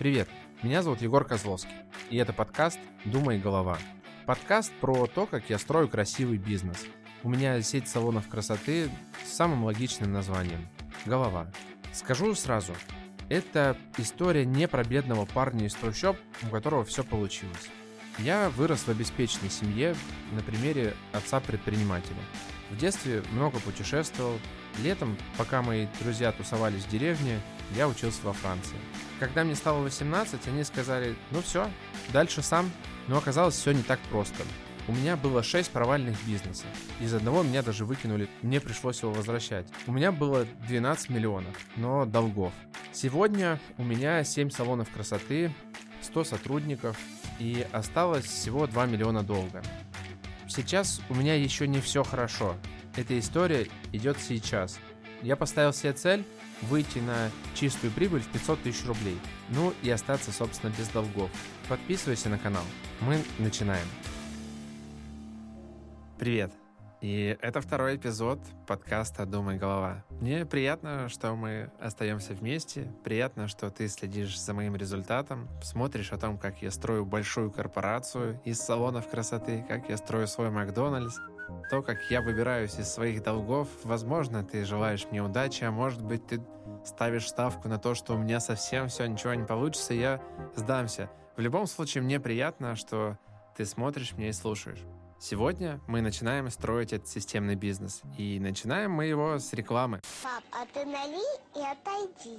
Привет, меня зовут Егор Козловский, и это подкаст «Думай, голова». Подкаст про то, как я строю красивый бизнес. У меня сеть салонов красоты с самым логичным названием – «Голова». Скажу сразу, это история не про бедного парня из трущоб, у которого все получилось. Я вырос в обеспеченной семье на примере отца-предпринимателя. В детстве много путешествовал. Летом, пока мои друзья тусовались в деревне, я учился во Франции. Когда мне стало 18, они сказали, ну все, дальше сам. Но оказалось все не так просто. У меня было 6 провальных бизнесов. Из одного меня даже выкинули, мне пришлось его возвращать. У меня было 12 миллионов, но долгов. Сегодня у меня 7 салонов красоты, 100 сотрудников и осталось всего 2 миллиона долга. Сейчас у меня еще не все хорошо. Эта история идет сейчас. Я поставил себе цель выйти на чистую прибыль в 500 тысяч рублей. Ну и остаться, собственно, без долгов. Подписывайся на канал. Мы начинаем. Привет. И это второй эпизод подкаста «Думай, голова». Мне приятно, что мы остаемся вместе. Приятно, что ты следишь за моим результатом, смотришь о том, как я строю большую корпорацию из салонов красоты, как я строю свой Макдональдс, то, как я выбираюсь из своих долгов. Возможно, ты желаешь мне удачи, а может быть, ты ставишь ставку на то, что у меня совсем все, ничего не получится, и я сдамся. В любом случае, мне приятно, что ты смотришь меня и слушаешь. Сегодня мы начинаем строить этот системный бизнес. И начинаем мы его с рекламы. Пап, а ты налей и отойди.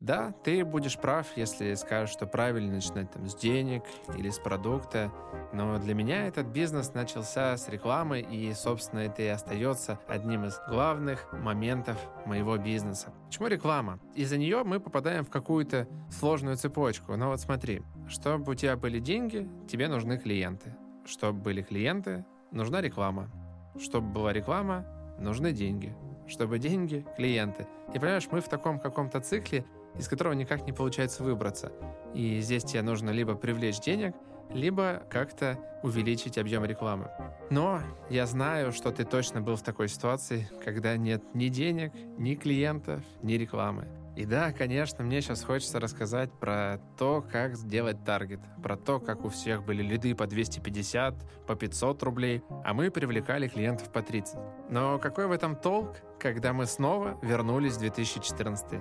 Да, ты будешь прав, если скажешь, что правильно начинать там с денег или с продукта, но для меня этот бизнес начался с рекламы, и, собственно, это и остается одним из главных моментов моего бизнеса. Почему реклама? Из-за нее мы попадаем в какую-то сложную цепочку. Но вот смотри, чтобы у тебя были деньги, тебе нужны клиенты. Чтобы были клиенты, нужна реклама. Чтобы была реклама, нужны деньги. Чтобы деньги, клиенты. И понимаешь, мы в таком каком-то цикле, из которого никак не получается выбраться. И здесь тебе нужно либо привлечь денег, либо как-то увеличить объем рекламы. Но я знаю, что ты точно был в такой ситуации, когда нет ни денег, ни клиентов, ни рекламы. И да, конечно, мне сейчас хочется рассказать про то, как сделать таргет, про то, как у всех были лиды по 250, по 500 рублей, а мы привлекали клиентов по 30. Но какой в этом толк, когда мы снова вернулись в 2014?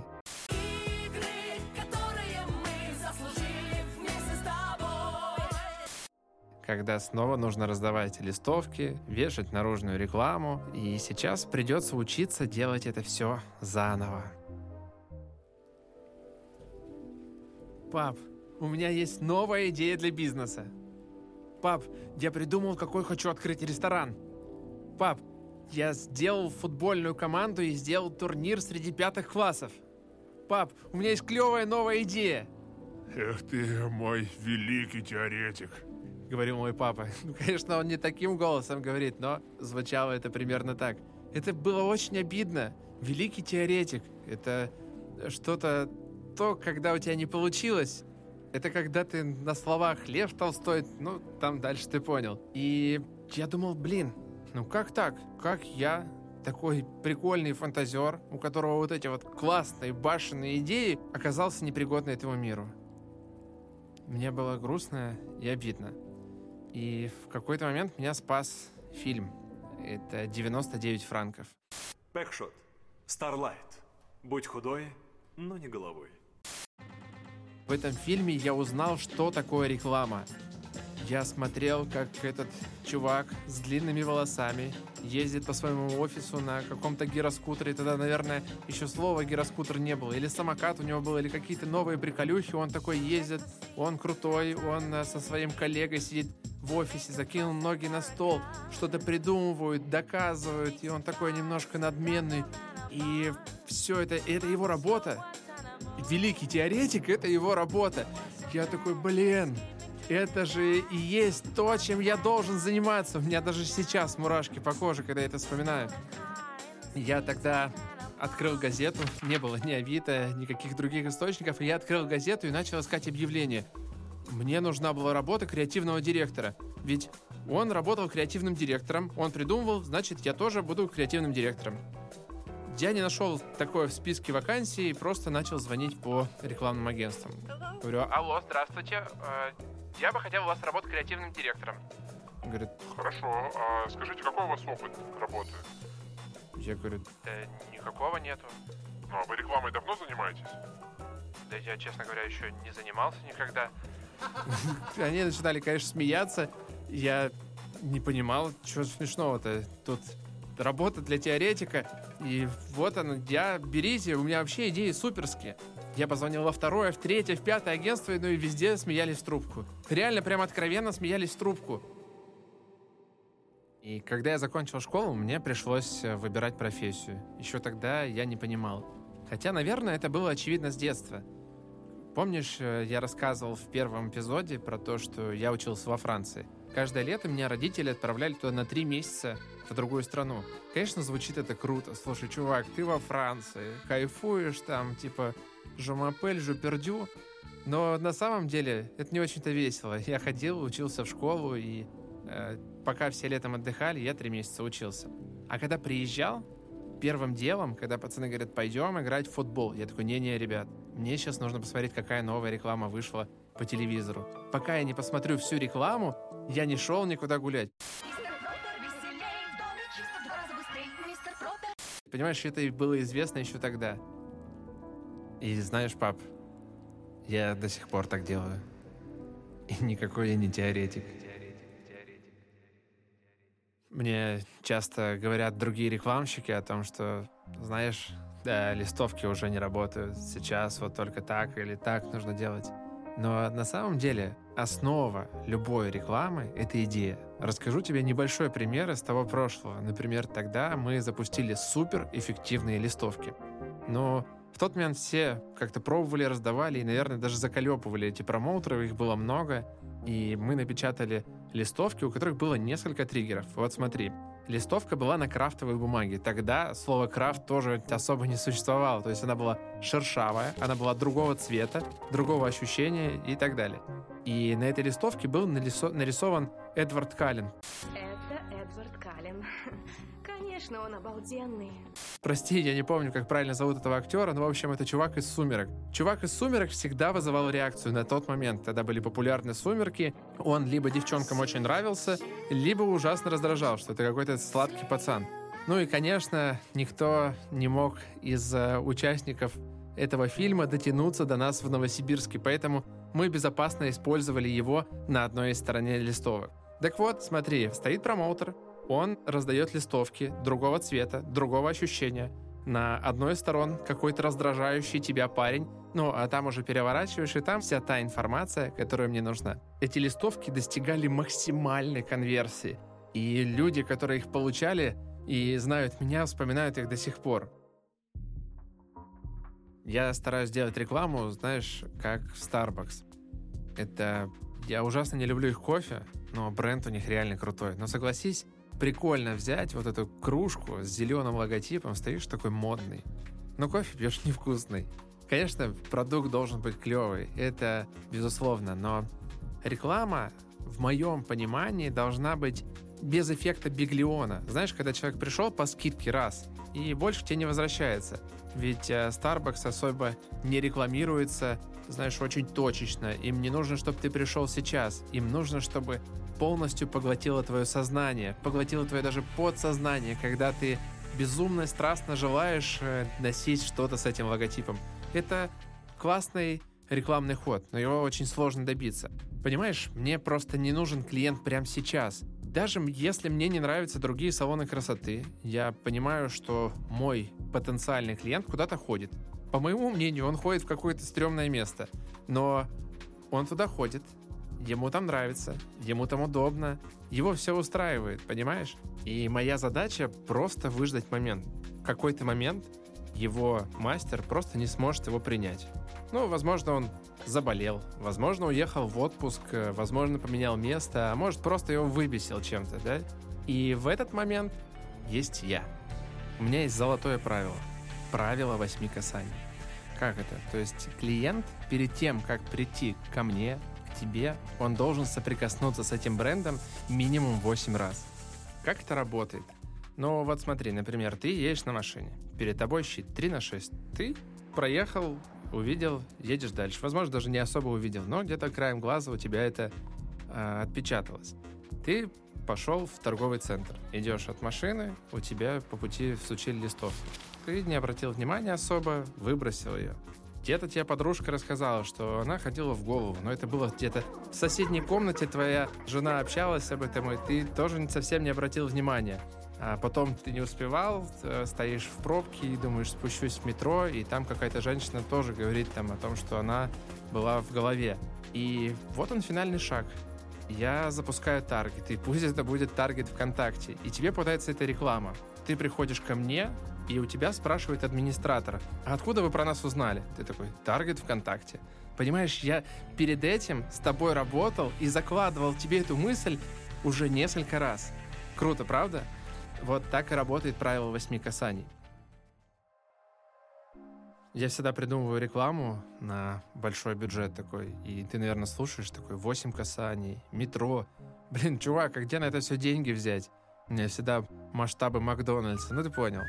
Когда снова нужно раздавать листовки, вешать наружную рекламу, и сейчас придется учиться делать это все заново. Пап, у меня есть новая идея для бизнеса. Пап, я придумал, какой хочу открыть ресторан. Пап, я сделал футбольную команду и сделал турнир среди пятых классов. Пап, у меня есть клевая новая идея. Эх ты, мой великий теоретик. Говорил мой папа. Ну, конечно, он не таким голосом говорит, но звучало это примерно так. Это было очень обидно. Великий теоретик. Это что-то то, когда у тебя не получилось. Это когда ты на словах Лев Толстой, ну, там дальше ты понял. И я думал, блин, ну как так? Как я, такой прикольный фантазер, у которого вот эти вот классные башенные идеи, оказался непригодный этому миру? Мне было грустно и обидно. И в какой-то момент меня спас фильм. Это 99 франков. Бэкшот. Старлайт. Будь худой, но не головой. В этом фильме я узнал, что такое реклама. Я смотрел, как этот чувак с длинными волосами ездит по своему офису на каком-то гироскутере. Тогда, наверное, еще слова гироскутер не было. Или самокат у него был, или какие-то новые приколюхи. Он такой ездит, он крутой, он э, со своим коллегой сидит в офисе, закинул ноги на стол, что-то придумывают, доказывают, и он такой немножко надменный. И все это, это его работа. Великий теоретик — это его работа. Я такой, блин, это же и есть то, чем я должен заниматься. У меня даже сейчас мурашки по коже, когда я это вспоминаю. Я тогда открыл газету, не было ни Авито, никаких других источников, и я открыл газету и начал искать объявления. Мне нужна была работа креативного директора. Ведь он работал креативным директором, он придумывал, значит, я тоже буду креативным директором. я не нашел такое в списке вакансий, просто начал звонить по рекламным агентствам. Говорю, алло, здравствуйте, э, я бы хотел у вас работать креативным директором. Говорит, Хорошо, а скажите, какой у вас опыт работы? Я говорю, да никакого нету. Ну, а вы рекламой давно занимаетесь? Да я, честно говоря, еще не занимался никогда. Они начинали, конечно, смеяться. Я не понимал, что смешного-то. Тут работа для теоретика. И вот оно, я, берите, у меня вообще идеи суперские. Я позвонил во второе, в третье, в пятое агентство, ну и везде смеялись в трубку. Реально, прям откровенно смеялись в трубку. И когда я закончил школу, мне пришлось э, выбирать профессию. Еще тогда я не понимал. Хотя, наверное, это было очевидно с детства. Помнишь, э, я рассказывал в первом эпизоде про то, что я учился во Франции. Каждое лето меня родители отправляли туда на три месяца в другую страну. Конечно, звучит это круто. Слушай, чувак, ты во Франции, кайфуешь там, типа, жумапель, жупердю. Но на самом деле это не очень-то весело. Я ходил, учился в школу, и э, пока все летом отдыхали, я три месяца учился. А когда приезжал, первым делом, когда пацаны говорят, пойдем играть в футбол, я такой, не-не, ребят, мне сейчас нужно посмотреть, какая новая реклама вышла по телевизору. Пока я не посмотрю всю рекламу, я не шел никуда гулять. Понимаешь, это было известно еще тогда. И знаешь, пап, я до сих пор так делаю. И никакой я не теоретик. Мне часто говорят другие рекламщики о том, что, знаешь, да, листовки уже не работают. Сейчас вот только так или так нужно делать. Но на самом деле основа любой рекламы — это идея. Расскажу тебе небольшой пример из того прошлого. Например, тогда мы запустили суперэффективные листовки. Но в тот момент все как-то пробовали, раздавали и, наверное, даже заколепывали эти промоутеры, их было много. И мы напечатали листовки, у которых было несколько триггеров. Вот смотри, листовка была на крафтовой бумаге. Тогда слово крафт тоже особо не существовало. То есть она была шершавая, она была другого цвета, другого ощущения и так далее. И на этой листовке был нарисо- нарисован Эдвард Каллен. Это Эдвард Каллен. Конечно, он обалденный. Прости, я не помню, как правильно зовут этого актера, но, в общем, это чувак из «Сумерек». Чувак из «Сумерек» всегда вызывал реакцию на тот момент. Тогда были популярны «Сумерки». Он либо девчонкам очень нравился, либо ужасно раздражал, что это какой-то сладкий пацан. Ну и, конечно, никто не мог из э, участников этого фильма дотянуться до нас в Новосибирске, поэтому мы безопасно использовали его на одной из стороне листовок. Так вот, смотри, стоит промоутер, он раздает листовки другого цвета, другого ощущения. На одной из сторон какой-то раздражающий тебя парень, ну, а там уже переворачиваешь, и там вся та информация, которая мне нужна. Эти листовки достигали максимальной конверсии. И люди, которые их получали и знают меня, вспоминают их до сих пор. Я стараюсь делать рекламу, знаешь, как в Starbucks. Это... Я ужасно не люблю их кофе, но бренд у них реально крутой. Но согласись, прикольно взять вот эту кружку с зеленым логотипом, стоишь такой модный. Но кофе пьешь невкусный. Конечно, продукт должен быть клевый, это безусловно, но реклама в моем понимании должна быть без эффекта биглиона. Знаешь, когда человек пришел по скидке раз, и больше тебе не возвращается. Ведь э, Starbucks особо не рекламируется, знаешь, очень точечно. Им не нужно, чтобы ты пришел сейчас. Им нужно, чтобы полностью поглотило твое сознание, поглотило твое даже подсознание, когда ты безумно, страстно желаешь э, носить что-то с этим логотипом. Это классный рекламный ход, но его очень сложно добиться. Понимаешь, мне просто не нужен клиент прямо сейчас. Даже если мне не нравятся другие салоны красоты, я понимаю, что мой потенциальный клиент куда-то ходит. По моему мнению, он ходит в какое-то стрёмное место. Но он туда ходит, ему там нравится, ему там удобно, его все устраивает, понимаешь? И моя задача просто выждать момент. В какой-то момент его мастер просто не сможет его принять. Ну, возможно, он заболел, возможно, уехал в отпуск, э, возможно, поменял место, а может, просто его выбесил чем-то, да? И в этот момент есть я. У меня есть золотое правило. Правило восьми касаний. Как это? То есть клиент перед тем, как прийти ко мне, тебе, он должен соприкоснуться с этим брендом минимум 8 раз. Как это работает? Ну вот смотри, например, ты едешь на машине. перед тобой щит 3 на 6. Ты проехал, увидел, едешь дальше. Возможно, даже не особо увидел, но где-то краем глаза у тебя это э, отпечаталось. Ты пошел в торговый центр. Идешь от машины, у тебя по пути всучили листовку. Ты не обратил внимания особо, выбросил ее. Где-то тебе подружка рассказала, что она ходила в голову, но это было где-то в соседней комнате твоя жена общалась об этом, и ты тоже совсем не обратил внимания. А потом ты не успевал, э, стоишь в пробке и думаешь, спущусь в метро, и там какая-то женщина тоже говорит там о том, что она была в голове. И вот он финальный шаг. Я запускаю таргет, и пусть это будет таргет ВКонтакте, и тебе попадается эта реклама. Ты приходишь ко мне, и у тебя спрашивает администратор, а откуда вы про нас узнали? Ты такой, таргет ВКонтакте. Понимаешь, я перед этим с тобой работал и закладывал тебе эту мысль уже несколько раз. Круто, правда? Вот так и работает правило восьми касаний. Я всегда придумываю рекламу на большой бюджет такой, и ты, наверное, слушаешь такой 8 касаний, метро. Блин, чувак, а где на это все деньги взять? Меня всегда масштабы Макдональдса, ну ты понял.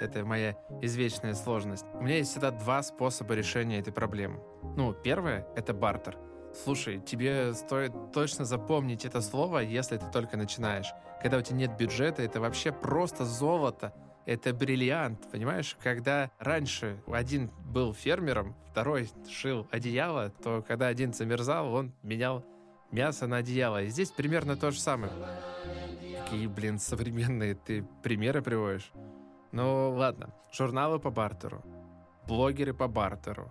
Это моя извечная сложность. У меня есть всегда два способа решения этой проблемы. Ну, первое — это бартер — Слушай, тебе стоит точно запомнить это слово, если ты только начинаешь. Когда у тебя нет бюджета, это вообще просто золото. Это бриллиант, понимаешь? Когда раньше один был фермером, второй шил одеяло, то когда один замерзал, он менял мясо на одеяло. И здесь примерно то же самое. Какие, блин, современные ты примеры приводишь. Ну, ладно. Журналы по бартеру. Блогеры по бартеру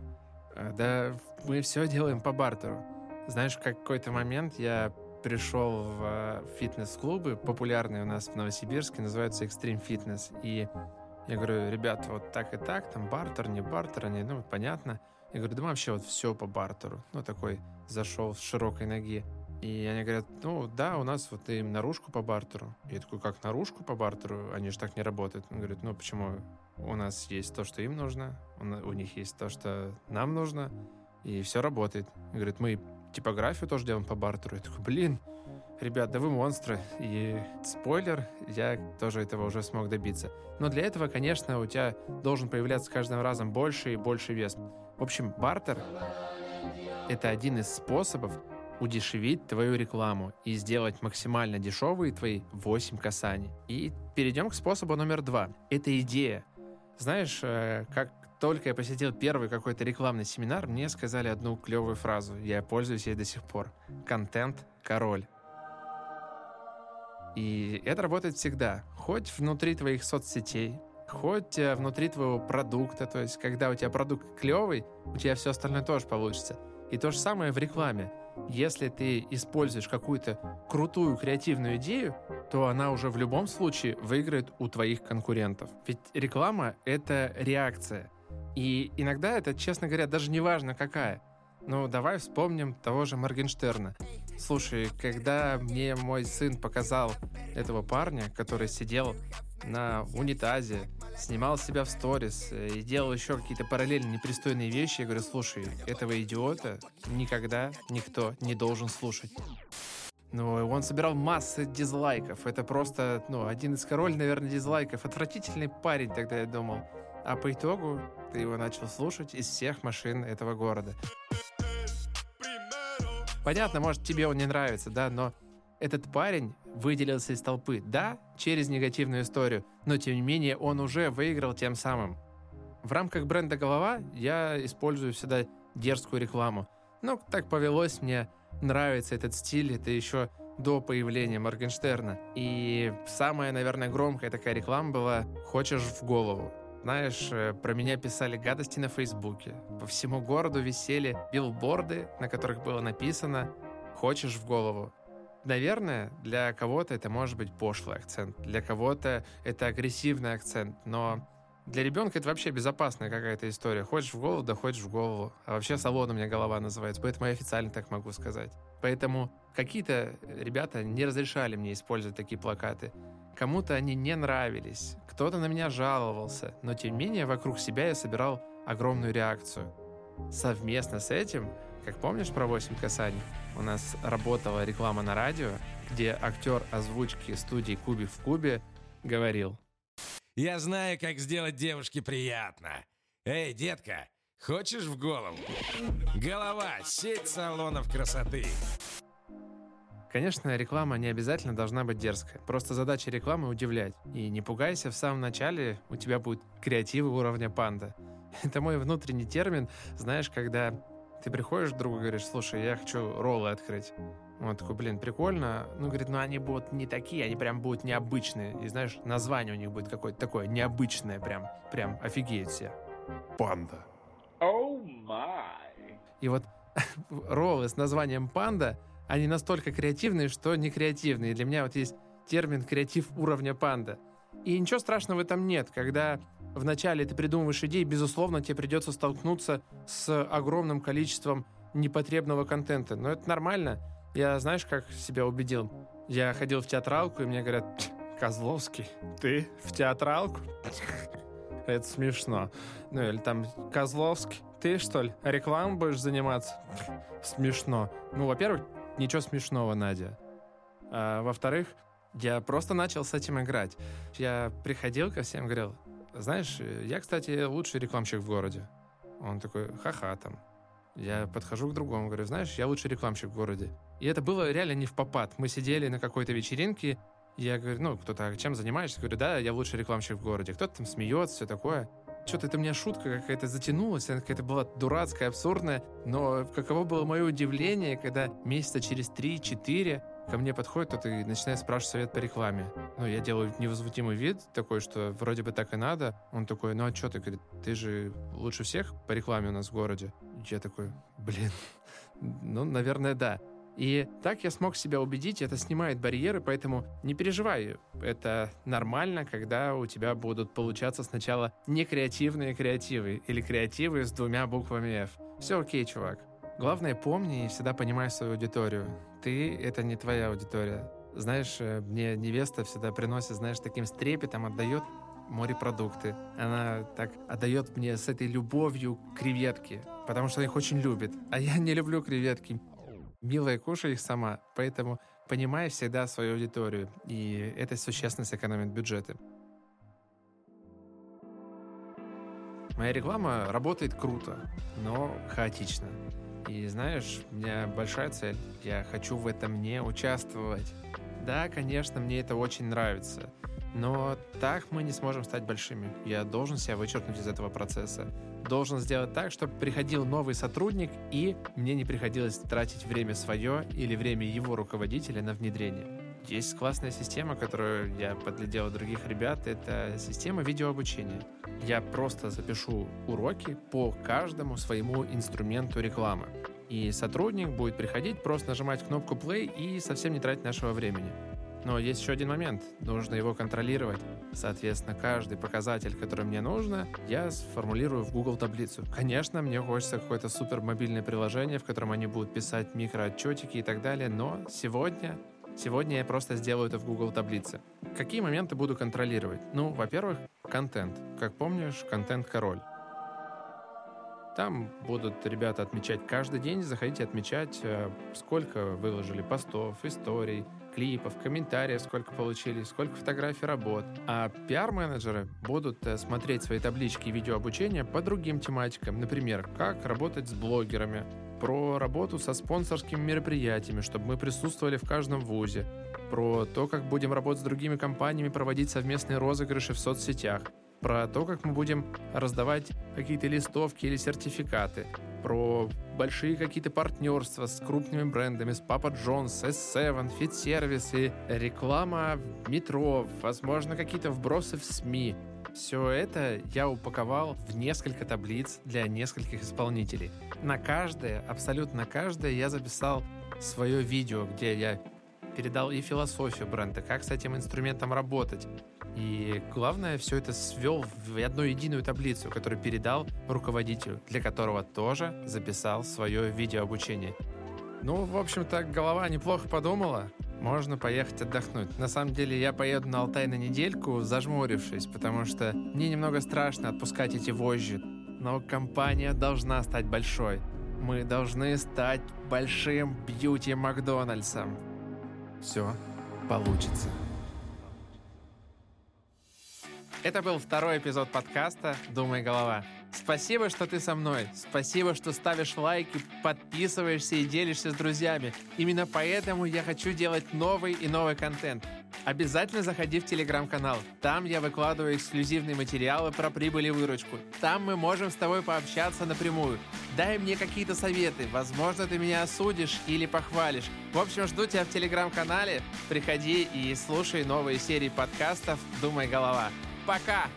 Э, да мы все делаем по бартеру. Знаешь, в какой-то момент я пришел в э, фитнес-клубы, популярные у нас в Новосибирске, называются Extreme Fitness. И я говорю, ребят, вот так и так, там бартер, не бартер, они, ну, понятно. Я говорю, да мы вообще вот все по бартеру. Ну, такой зашел с широкой ноги. И они говорят, ну да, у нас вот и наружку по бартеру. Я такой, как наружку по бартеру? Они же так не работают. Он говорит, ну почему? У нас есть то, что им нужно, у них есть то, что нам нужно, и все работает. И говорит, мы типографию тоже делаем по бартеру. Я такой, блин, ребят, да вы монстры. И спойлер, я тоже этого уже смог добиться. Но для этого, конечно, у тебя должен появляться каждым разом больше и больше вес. В общем, бартер — это один из способов удешевить твою рекламу и сделать максимально дешевые твои 8 касаний. И перейдем к способу номер два. Это идея. Знаешь, э, как только я посетил первый какой-то рекламный семинар, мне сказали одну клевую фразу. Я пользуюсь ей до сих пор. Контент – король. И это работает всегда. Хоть внутри твоих соцсетей, хоть э, внутри твоего продукта. То есть, когда у тебя продукт клевый, у тебя все остальное тоже получится. И то же самое в рекламе. Если ты используешь какую-то крутую креативную идею, то она уже в любом случае выиграет у твоих конкурентов. Ведь реклама — это реакция. И иногда это, честно говоря, даже не важно какая. Ну, давай вспомним того же Моргенштерна. Слушай, когда мне мой сын показал этого парня, который сидел на унитазе, снимал себя в сторис э, и делал еще какие-то параллельно непристойные вещи, я говорю, слушай, этого идиота никогда никто не должен слушать. Ну, он собирал массы дизлайков. Это просто, ну, один из король, наверное, дизлайков. Отвратительный парень тогда, я думал. А по итогу ты его начал слушать из всех машин этого города. Понятно, может, тебе он не нравится, да, но этот парень выделился из толпы, да, через негативную историю, но тем не менее он уже выиграл тем самым. В рамках бренда «Голова» я использую всегда дерзкую рекламу. Ну, так повелось, мне нравится этот стиль, это еще до появления Моргенштерна. И самая, наверное, громкая такая реклама была «Хочешь в голову». Знаешь, э, про меня писали гадости на Фейсбуке. По всему городу висели билборды, на которых было написано «Хочешь в голову». Наверное, для кого-то это может быть пошлый акцент, для кого-то это агрессивный акцент, но для ребенка это вообще безопасная какая-то история. Хочешь в голову, да хочешь в голову. А вообще салон у меня голова называется, поэтому я официально так могу сказать. Поэтому какие-то ребята не разрешали мне использовать такие плакаты. Кому-то они не нравились, кто-то на меня жаловался, но тем не менее вокруг себя я собирал огромную реакцию. Совместно с этим, как помнишь про 8 касаний, у нас работала реклама на радио, где актер озвучки студии «Куби в Кубе» говорил Я знаю, как сделать девушке приятно. Эй, детка, хочешь в голову? Голова, сеть салонов красоты. Конечно, реклама не обязательно должна быть дерзкая. Просто задача рекламы — удивлять. И не пугайся, в самом начале у тебя будет креативы уровня панда. Это мой внутренний термин, знаешь, когда ты приходишь к другу и говоришь, слушай, я хочу роллы открыть. Он такой, блин, прикольно. Ну, говорит, ну они будут не такие, они прям будут необычные. И знаешь, название у них будет какое-то такое необычное прям. Прям офигеют все. Панда. И вот роллы с названием «Панда», они настолько креативные, что не креативные. Для меня вот есть термин «креатив уровня панда». И ничего страшного в этом нет. Когда вначале ты придумываешь идеи, безусловно, тебе придется столкнуться с огромным количеством непотребного контента. Но это нормально. Я, знаешь, как себя убедил? Я ходил в театралку, и мне говорят, Козловский, ты в театралку? Это смешно. Ну или там, Козловский, ты что ли, рекламой будешь заниматься? Смешно. Ну, во-первых, ничего смешного, Надя. А во-вторых, я просто начал с этим играть. Я приходил ко всем, говорил, знаешь, я, кстати, лучший рекламщик в городе. Он такой, ха-ха там. Я подхожу к другому, говорю, знаешь, я лучший рекламщик в городе. И это было реально не в попад. Мы сидели на какой-то вечеринке, я говорю, ну, кто-то, «А чем занимаешься? Говорю, да, я лучший рекламщик в городе. Кто-то там смеется, все такое. Что-то это у меня шутка какая-то затянулась, она какая-то была дурацкая, абсурдная. Но каково было мое удивление, когда месяца через 3-4 ко мне подходит кто-то и начинает спрашивать совет по рекламе. Ну, я делаю невозмутимый вид такой, что вроде бы так и надо. Он такой, ну а что ты, говорит, ты же лучше всех по рекламе у нас в городе. Я такой, блин, ну, наверное, да. И так я смог себя убедить, это снимает барьеры, поэтому не переживай. Это нормально, когда у тебя будут получаться сначала не креативные креативы или креативы с двумя буквами F. Все окей, чувак. Главное, помни и всегда понимай свою аудиторию. Ты — это не твоя аудитория. Знаешь, э, мне невеста всегда приносит, знаешь, таким с трепетом отдает морепродукты. Она так отдает мне с этой любовью креветки, потому что она их очень любит. А я не люблю креветки. Милая, кушай их сама. Поэтому понимай всегда свою аудиторию. И это существенно сэкономит бюджеты. Моя реклама работает круто, но хаотично. И знаешь, у меня большая цель. Я хочу в этом не участвовать. Да, конечно, мне это очень нравится. Но так мы не сможем стать большими. Я должен себя вычеркнуть из этого процесса. Должен сделать так, чтобы приходил новый сотрудник, и мне не приходилось тратить время свое или время его руководителя на внедрение. Есть классная система, которую я подглядел у других ребят. Это система видеообучения. Я просто запишу уроки по каждому своему инструменту рекламы. И сотрудник будет приходить, просто нажимать кнопку play и совсем не тратить нашего времени. Но есть еще один момент. Нужно его контролировать. Соответственно, каждый показатель, который мне нужно, я сформулирую в Google таблицу. Конечно, мне хочется какое-то супер мобильное приложение, в котором они будут писать микроотчетики и так далее, но сегодня Сегодня я просто сделаю это в Google таблице. Какие моменты буду контролировать? Ну, во-первых, контент. Как помнишь, контент король. Там будут ребята отмечать каждый день, заходите отмечать, э, сколько выложили постов, историй, клипов, комментариев, сколько получили, сколько фотографий работ. А пиар-менеджеры будут э, смотреть свои таблички и видеообучения по другим тематикам. Например, как работать с блогерами, про работу со спонсорскими мероприятиями, чтобы мы присутствовали в каждом вузе, про то, как будем работать с другими компаниями, проводить совместные розыгрыши в соцсетях, про то, как мы будем раздавать какие-то листовки или сертификаты, про большие какие-то партнерства с крупными брендами, с S7, Fit Service и реклама в метро, возможно, какие-то вбросы в СМИ. Все это я упаковал в несколько таблиц для нескольких исполнителей. На каждое, абсолютно каждое я записал свое видео, где я передал и философию бренда, как с этим инструментом работать. И главное, все это свел в одну единую таблицу, которую передал руководителю, для которого тоже записал свое видеообучение. Ну, в общем-то, голова неплохо подумала. Можно поехать отдохнуть. На самом деле, я поеду на Алтай на недельку, зажмурившись, потому что мне немного страшно отпускать эти вожжи. Но компания должна стать большой. Мы должны стать большим бьюти Макдональдсом. Все получится. Это был второй эпизод подкаста «Думай, голова». Спасибо, что ты со мной. Спасибо, что ставишь лайки, подписываешься и делишься с друзьями. Именно поэтому я хочу делать новый и новый контент. Обязательно заходи в телеграм-канал. Там я выкладываю эксклюзивные материалы про прибыль и выручку. Там мы можем с тобой пообщаться напрямую. Дай мне какие-то советы. Возможно, ты меня осудишь или похвалишь. В общем, жду тебя в телеграм-канале. Приходи и слушай новые серии подкастов «Думай, голова». Пока!